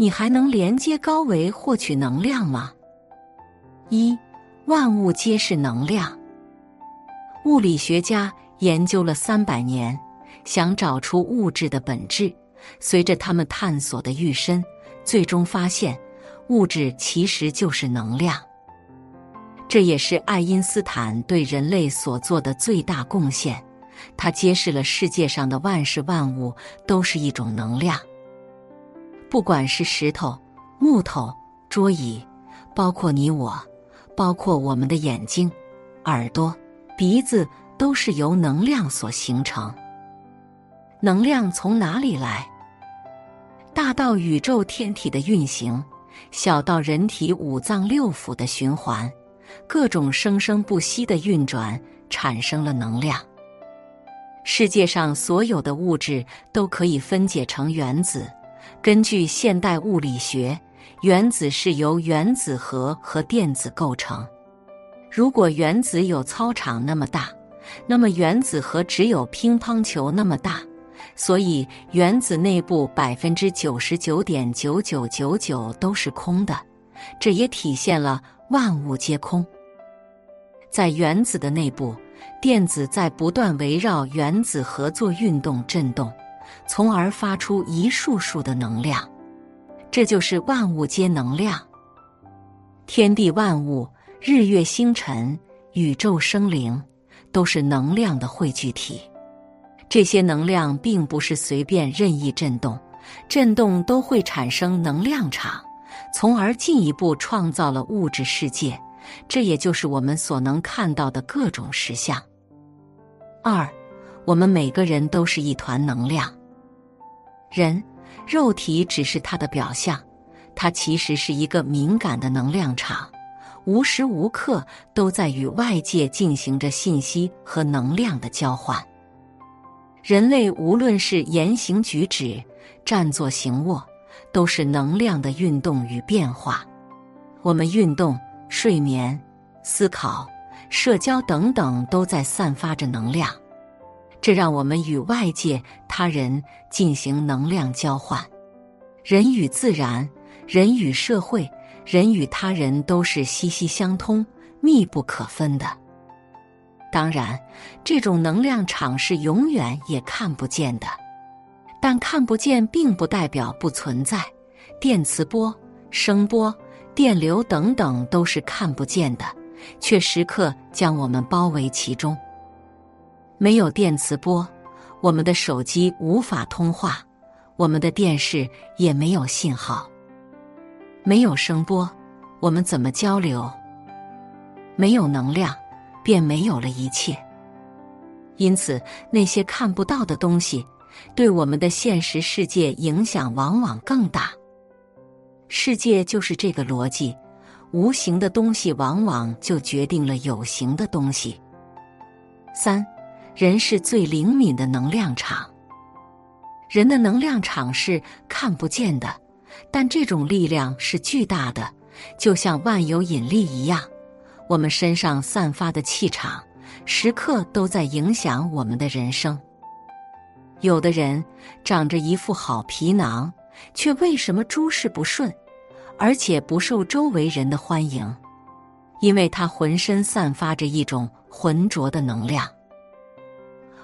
你还能连接高维获取能量吗？一，万物皆是能量。物理学家研究了三百年，想找出物质的本质。随着他们探索的愈深，最终发现，物质其实就是能量。这也是爱因斯坦对人类所做的最大贡献。他揭示了世界上的万事万物都是一种能量。不管是石头、木头、桌椅，包括你我，包括我们的眼睛、耳朵、鼻子，都是由能量所形成。能量从哪里来？大到宇宙天体的运行，小到人体五脏六腑的循环，各种生生不息的运转，产生了能量。世界上所有的物质都可以分解成原子。根据现代物理学，原子是由原子核和电子构成。如果原子有操场那么大，那么原子核只有乒乓球那么大。所以，原子内部百分之九十九点九九九九都是空的，这也体现了万物皆空。在原子的内部，电子在不断围绕原子核做运动、振动，从而发出一束束的能量。这就是万物皆能量。天地万物、日月星辰、宇宙生灵，都是能量的汇聚体。这些能量并不是随便任意震动，震动都会产生能量场，从而进一步创造了物质世界。这也就是我们所能看到的各种实相。二，我们每个人都是一团能量。人肉体只是它的表象，它其实是一个敏感的能量场，无时无刻都在与外界进行着信息和能量的交换。人类无论是言行举止、站坐行卧，都是能量的运动与变化。我们运动、睡眠、思考、社交等等，都在散发着能量。这让我们与外界、他人进行能量交换。人与自然、人与社会、人与他人都是息息相通、密不可分的。当然，这种能量场是永远也看不见的，但看不见并不代表不存在。电磁波、声波、电流等等都是看不见的，却时刻将我们包围其中。没有电磁波，我们的手机无法通话，我们的电视也没有信号。没有声波，我们怎么交流？没有能量。便没有了一切。因此，那些看不到的东西，对我们的现实世界影响往往更大。世界就是这个逻辑，无形的东西往往就决定了有形的东西。三，人是最灵敏的能量场。人的能量场是看不见的，但这种力量是巨大的，就像万有引力一样。我们身上散发的气场，时刻都在影响我们的人生。有的人长着一副好皮囊，却为什么诸事不顺，而且不受周围人的欢迎？因为他浑身散发着一种浑浊的能量。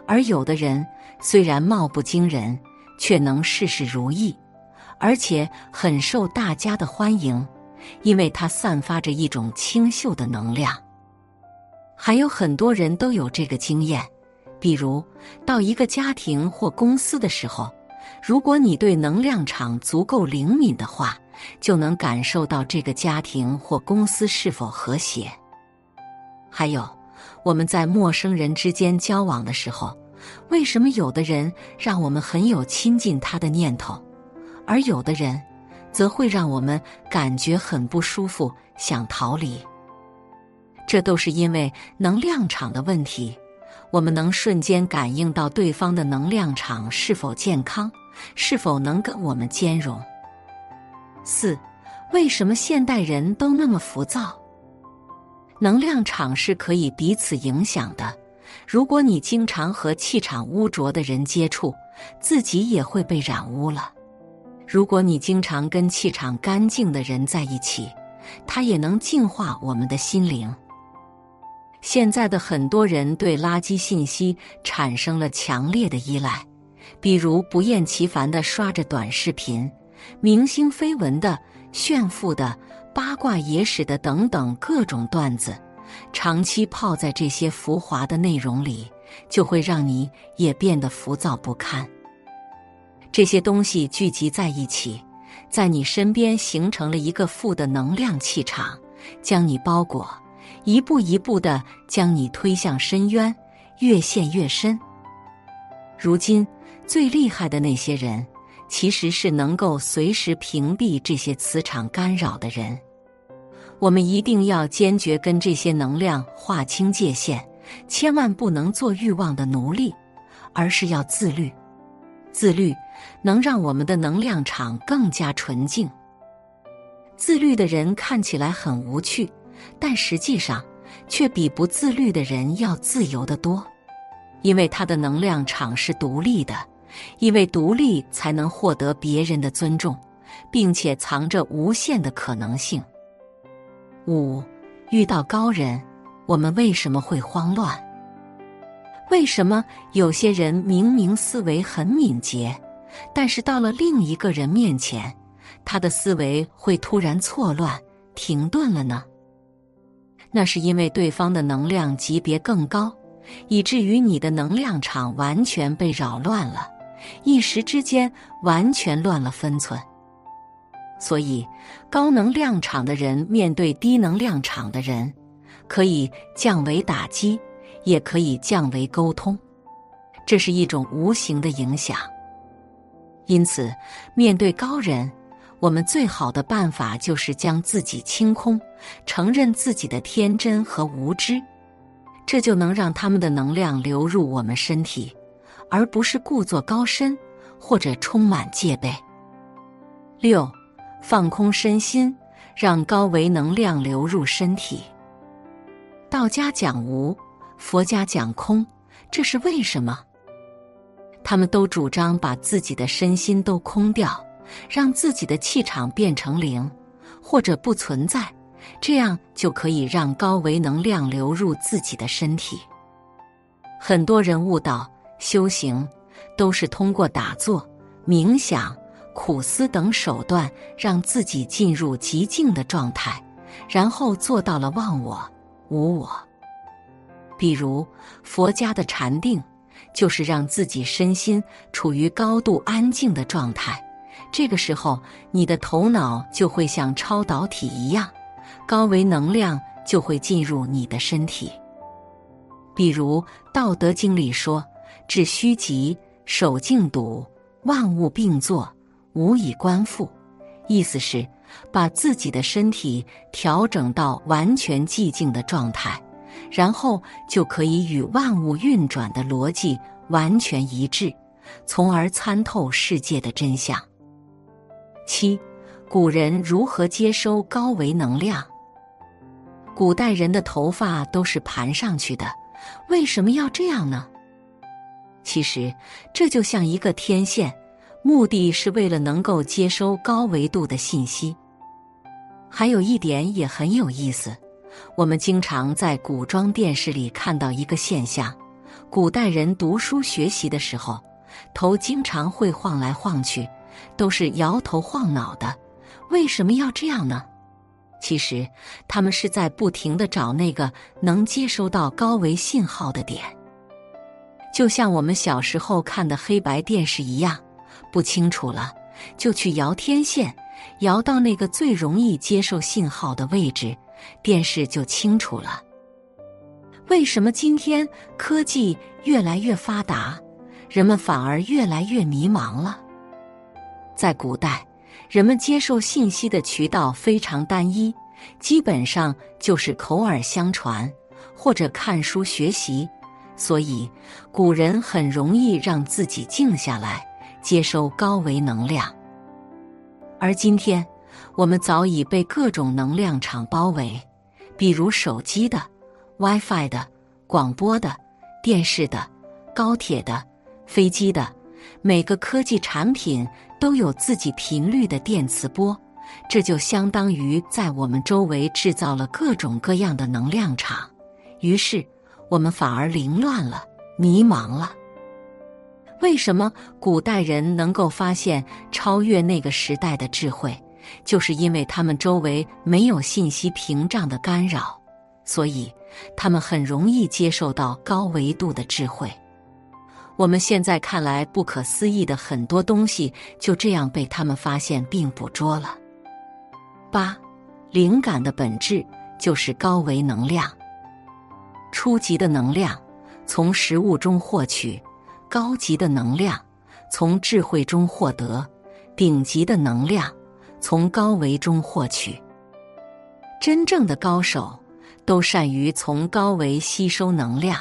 而有的人虽然貌不惊人，却能事事如意，而且很受大家的欢迎。因为它散发着一种清秀的能量，还有很多人都有这个经验。比如到一个家庭或公司的时候，如果你对能量场足够灵敏的话，就能感受到这个家庭或公司是否和谐。还有我们在陌生人之间交往的时候，为什么有的人让我们很有亲近他的念头，而有的人？则会让我们感觉很不舒服，想逃离。这都是因为能量场的问题。我们能瞬间感应到对方的能量场是否健康，是否能跟我们兼容。四，为什么现代人都那么浮躁？能量场是可以彼此影响的。如果你经常和气场污浊的人接触，自己也会被染污了。如果你经常跟气场干净的人在一起，它也能净化我们的心灵。现在的很多人对垃圾信息产生了强烈的依赖，比如不厌其烦的刷着短视频、明星绯闻的、炫富的、八卦野史的等等各种段子，长期泡在这些浮华的内容里，就会让你也变得浮躁不堪。这些东西聚集在一起，在你身边形成了一个负的能量气场，将你包裹。一步一步的将你推向深渊，越陷越深。如今最厉害的那些人，其实是能够随时屏蔽这些磁场干扰的人。我们一定要坚决跟这些能量划清界限，千万不能做欲望的奴隶，而是要自律。自律能让我们的能量场更加纯净。自律的人看起来很无趣。但实际上，却比不自律的人要自由得多，因为他的能量场是独立的，因为独立才能获得别人的尊重，并且藏着无限的可能性。五，遇到高人，我们为什么会慌乱？为什么有些人明明思维很敏捷，但是到了另一个人面前，他的思维会突然错乱、停顿了呢？那是因为对方的能量级别更高，以至于你的能量场完全被扰乱了，一时之间完全乱了分寸。所以，高能量场的人面对低能量场的人，可以降维打击，也可以降维沟通，这是一种无形的影响。因此，面对高人。我们最好的办法就是将自己清空，承认自己的天真和无知，这就能让他们的能量流入我们身体，而不是故作高深或者充满戒备。六，放空身心，让高维能量流入身体。道家讲无，佛家讲空，这是为什么？他们都主张把自己的身心都空掉。让自己的气场变成零，或者不存在，这样就可以让高维能量流入自己的身体。很多人悟道、修行，都是通过打坐、冥想、苦思等手段，让自己进入极静的状态，然后做到了忘我、无我。比如佛家的禅定，就是让自己身心处于高度安静的状态。这个时候，你的头脑就会像超导体一样，高维能量就会进入你的身体。比如《道德经》里说：“致虚极，守静笃，万物并作，无以观复。”意思是把自己的身体调整到完全寂静的状态，然后就可以与万物运转的逻辑完全一致，从而参透世界的真相。七，古人如何接收高维能量？古代人的头发都是盘上去的，为什么要这样呢？其实这就像一个天线，目的是为了能够接收高维度的信息。还有一点也很有意思，我们经常在古装电视里看到一个现象：古代人读书学习的时候，头经常会晃来晃去。都是摇头晃脑的，为什么要这样呢？其实他们是在不停的找那个能接收到高维信号的点，就像我们小时候看的黑白电视一样，不清楚了就去摇天线，摇到那个最容易接受信号的位置，电视就清楚了。为什么今天科技越来越发达，人们反而越来越迷茫了？在古代，人们接受信息的渠道非常单一，基本上就是口耳相传或者看书学习，所以古人很容易让自己静下来，接收高维能量。而今天，我们早已被各种能量场包围，比如手机的、WiFi 的、广播的、电视的、高铁的、飞机的，每个科技产品。都有自己频率的电磁波，这就相当于在我们周围制造了各种各样的能量场，于是我们反而凌乱了、迷茫了。为什么古代人能够发现超越那个时代的智慧？就是因为他们周围没有信息屏障的干扰，所以他们很容易接受到高维度的智慧。我们现在看来不可思议的很多东西，就这样被他们发现并捕捉了。八，灵感的本质就是高维能量。初级的能量从食物中获取，高级的能量从智慧中获得，顶级的能量。从高维中获取，真正的高手都善于从高维吸收能量。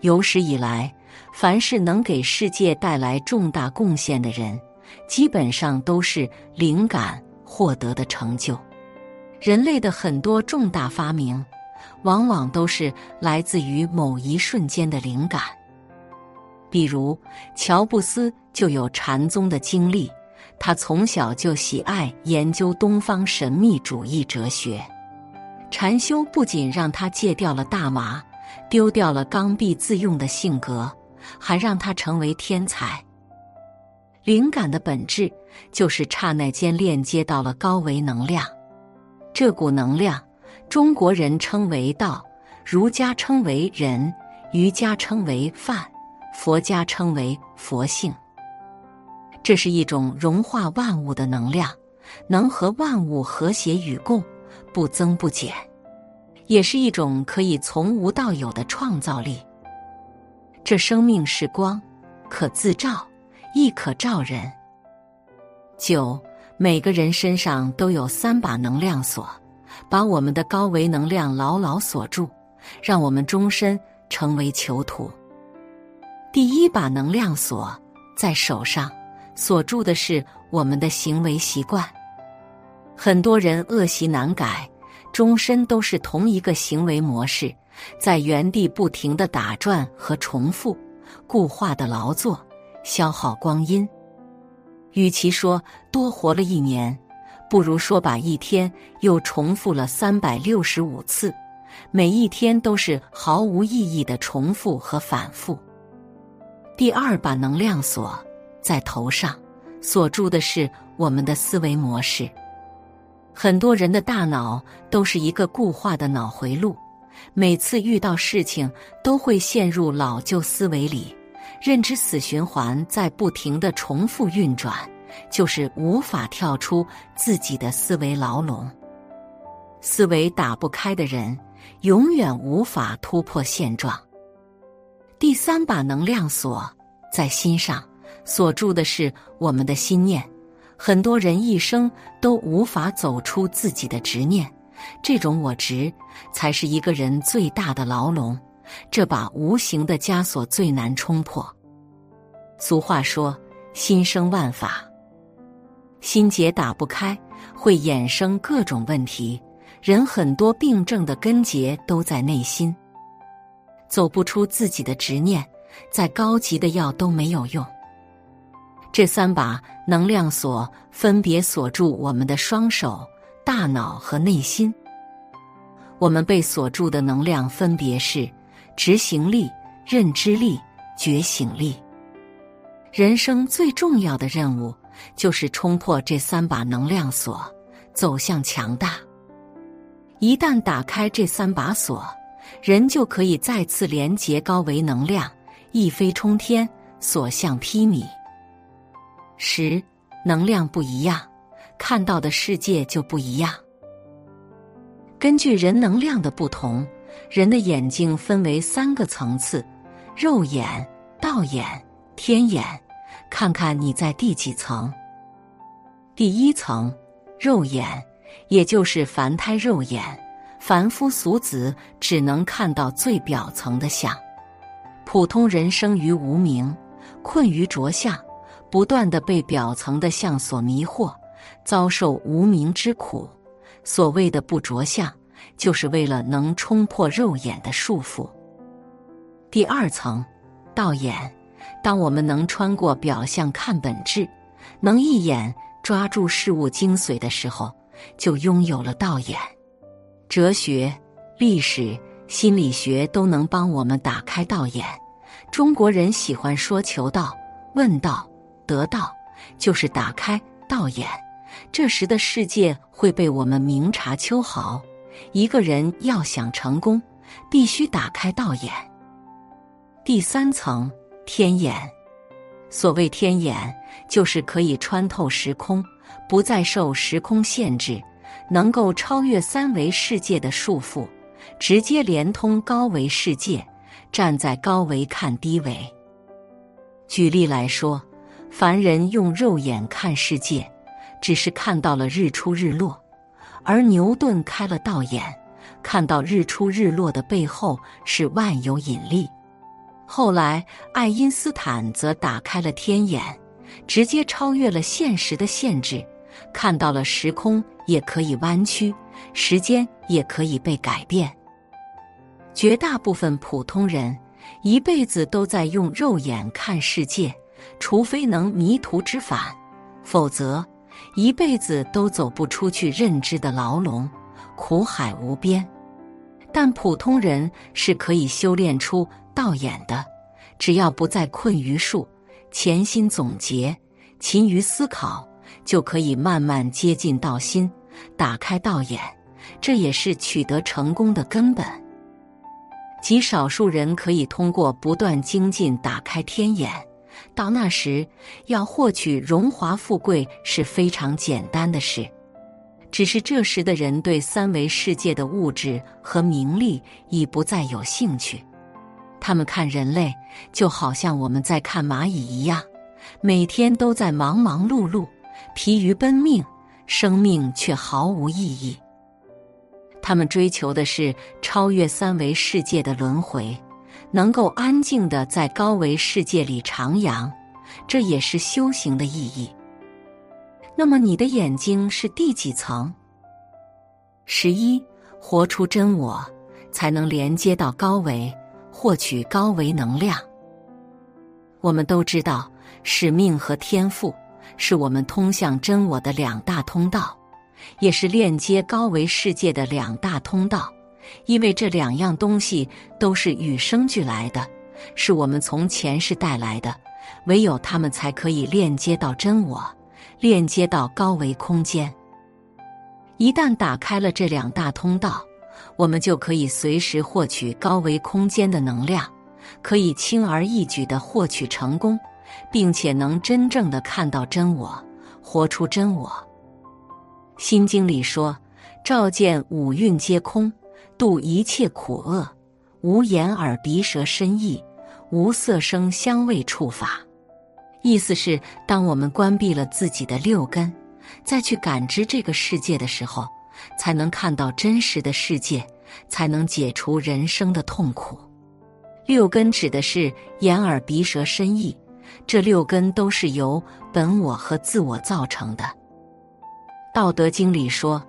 有史以来，凡是能给世界带来重大贡献的人，基本上都是灵感获得的成就。人类的很多重大发明，往往都是来自于某一瞬间的灵感。比如，乔布斯就有禅宗的经历。他从小就喜爱研究东方神秘主义哲学，禅修不仅让他戒掉了大麻，丢掉了刚愎自用的性格，还让他成为天才。灵感的本质就是刹那间链接到了高维能量，这股能量，中国人称为道，儒家称为仁，瑜伽称为范，佛家称为佛性。这是一种融化万物的能量，能和万物和谐与共，不增不减；也是一种可以从无到有的创造力。这生命是光，可自照，亦可照人。九，每个人身上都有三把能量锁，把我们的高维能量牢牢锁住，让我们终身成为囚徒。第一把能量锁在手上。锁住的是我们的行为习惯，很多人恶习难改，终身都是同一个行为模式，在原地不停的打转和重复，固化的劳作，消耗光阴。与其说多活了一年，不如说把一天又重复了三百六十五次，每一天都是毫无意义的重复和反复。第二把能量锁。在头上锁住的是我们的思维模式。很多人的大脑都是一个固化的脑回路，每次遇到事情都会陷入老旧思维里，认知死循环在不停的重复运转，就是无法跳出自己的思维牢笼。思维打不开的人，永远无法突破现状。第三把能量锁在心上。锁住的是我们的心念，很多人一生都无法走出自己的执念，这种我执才是一个人最大的牢笼，这把无形的枷锁最难冲破。俗话说：“心生万法，心结打不开，会衍生各种问题。人很多病症的根结都在内心，走不出自己的执念，再高级的药都没有用。”这三把能量锁分别锁住我们的双手、大脑和内心。我们被锁住的能量分别是执行力、认知力、觉醒力。人生最重要的任务就是冲破这三把能量锁，走向强大。一旦打开这三把锁，人就可以再次连接高维能量，一飞冲天，所向披靡。十，能量不一样，看到的世界就不一样。根据人能量的不同，人的眼睛分为三个层次：肉眼、道眼、天眼。看看你在第几层？第一层，肉眼，也就是凡胎肉眼，凡夫俗子只能看到最表层的相。普通人生于无名，困于着相。不断的被表层的相所迷惑，遭受无名之苦。所谓的不着相，就是为了能冲破肉眼的束缚。第二层，道眼，当我们能穿过表象看本质，能一眼抓住事物精髓的时候，就拥有了道眼。哲学、历史、心理学都能帮我们打开道眼。中国人喜欢说“求道、问道、得道”，就是打开道眼。这时的世界会被我们明察秋毫。一个人要想成功，必须打开道眼。第三层天眼，所谓天眼，就是可以穿透时空，不再受时空限制，能够超越三维世界的束缚，直接连通高维世界，站在高维看低维。举例来说，凡人用肉眼看世界，只是看到了日出日落。而牛顿开了道眼，看到日出日落的背后是万有引力。后来，爱因斯坦则打开了天眼，直接超越了现实的限制，看到了时空也可以弯曲，时间也可以被改变。绝大部分普通人一辈子都在用肉眼看世界，除非能迷途知返，否则。一辈子都走不出去认知的牢笼，苦海无边。但普通人是可以修炼出道眼的，只要不再困于术，潜心总结，勤于思考，就可以慢慢接近道心，打开道眼。这也是取得成功的根本。极少数人可以通过不断精进打开天眼。到那时，要获取荣华富贵是非常简单的事。只是这时的人对三维世界的物质和名利已不再有兴趣。他们看人类，就好像我们在看蚂蚁一样，每天都在忙忙碌碌、疲于奔命，生命却毫无意义。他们追求的是超越三维世界的轮回。能够安静的在高维世界里徜徉，这也是修行的意义。那么你的眼睛是第几层？十一，活出真我，才能连接到高维，获取高维能量。我们都知道，使命和天赋是我们通向真我的两大通道，也是链接高维世界的两大通道。因为这两样东西都是与生俱来的，是我们从前世带来的，唯有它们才可以链接到真我，链接到高维空间。一旦打开了这两大通道，我们就可以随时获取高维空间的能量，可以轻而易举的获取成功，并且能真正的看到真我，活出真我。心经里说：“照见五蕴皆空。”度一切苦厄，无眼耳鼻舌身意，无色声香味触法。意思是，当我们关闭了自己的六根，再去感知这个世界的时候，才能看到真实的世界，才能解除人生的痛苦。六根指的是眼耳鼻舌身意，这六根都是由本我和自我造成的。道德经里说：“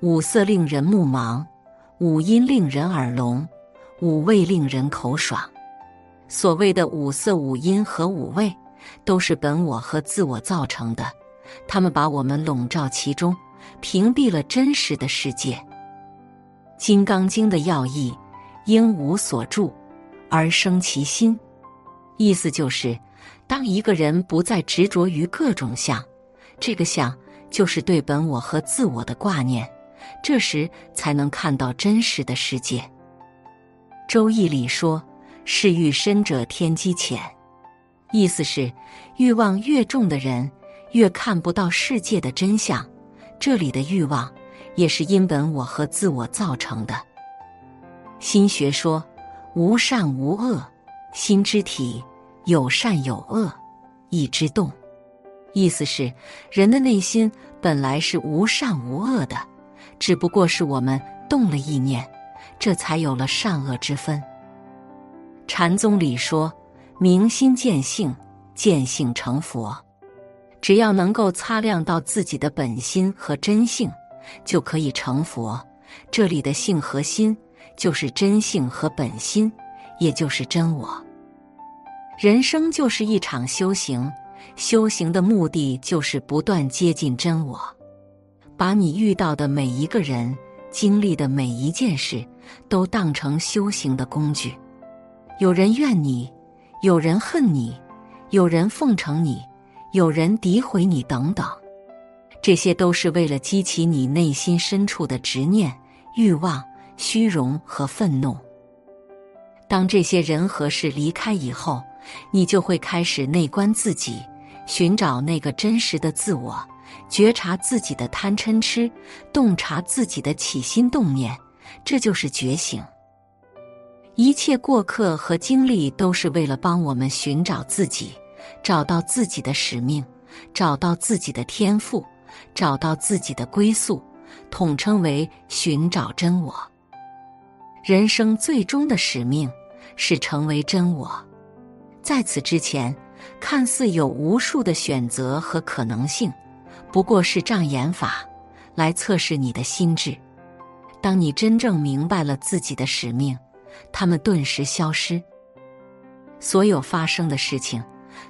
五色令人目盲。”五音令人耳聋，五味令人口爽。所谓的五色、五音和五味，都是本我和自我造成的。他们把我们笼罩其中，屏蔽了真实的世界。《金刚经》的要义：应无所住而生其心。意思就是，当一个人不再执着于各种相，这个相就是对本我和自我的挂念。这时才能看到真实的世界。《周易》里说：“是欲深者天机浅。”意思是，欲望越重的人，越看不到世界的真相。这里的欲望，也是因本我和自我造成的。心学说：“无善无恶，心之体有善有恶，意之动。”意思是，人的内心本来是无善无恶的。只不过是我们动了意念，这才有了善恶之分。禅宗里说：“明心见性，见性成佛。”只要能够擦亮到自己的本心和真性，就可以成佛。这里的性和心，就是真性和本心，也就是真我。人生就是一场修行，修行的目的就是不断接近真我，把你遇到的每一个人、经历的每一件事，都当成修行的工具。有人怨你，有人恨你，有人奉承你，有人诋毁你，等等，这些都是为了激起你内心深处的执念、欲望、虚荣和愤怒。当这些人和事离开以后，你就会开始内观自己，寻找那个真实的自我，觉察自己的贪嗔痴，洞察自己的起心动念，这就是觉醒。一切过客和经历都是为了帮我们寻找自己，找到自己的使命，找到自己的天赋，找到自己的归宿，统称为寻找真我。人生最终的使命是成为真我。在此之前，看似有无数的选择和可能性，不过是障眼法，来测试你的心智。当你真正明白了自己的使命，他们顿时消失。所有发生的事情，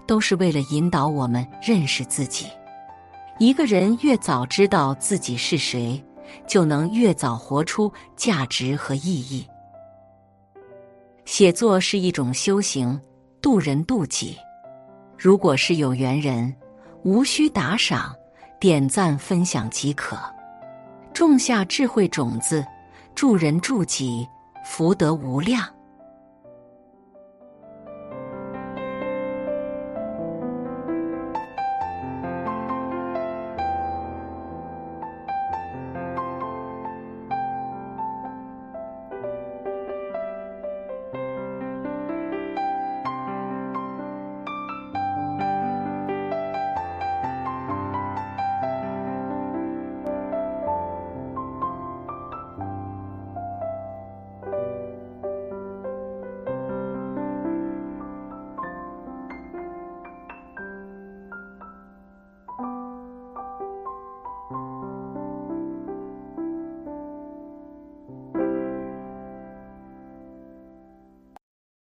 都是为了引导我们认识自己。一个人越早知道自己是谁。就能越早活出价值和意义。写作是一种修行，渡人渡己。如果是有缘人，无需打赏、点赞、分享即可，种下智慧种子，助人助己，福德无量。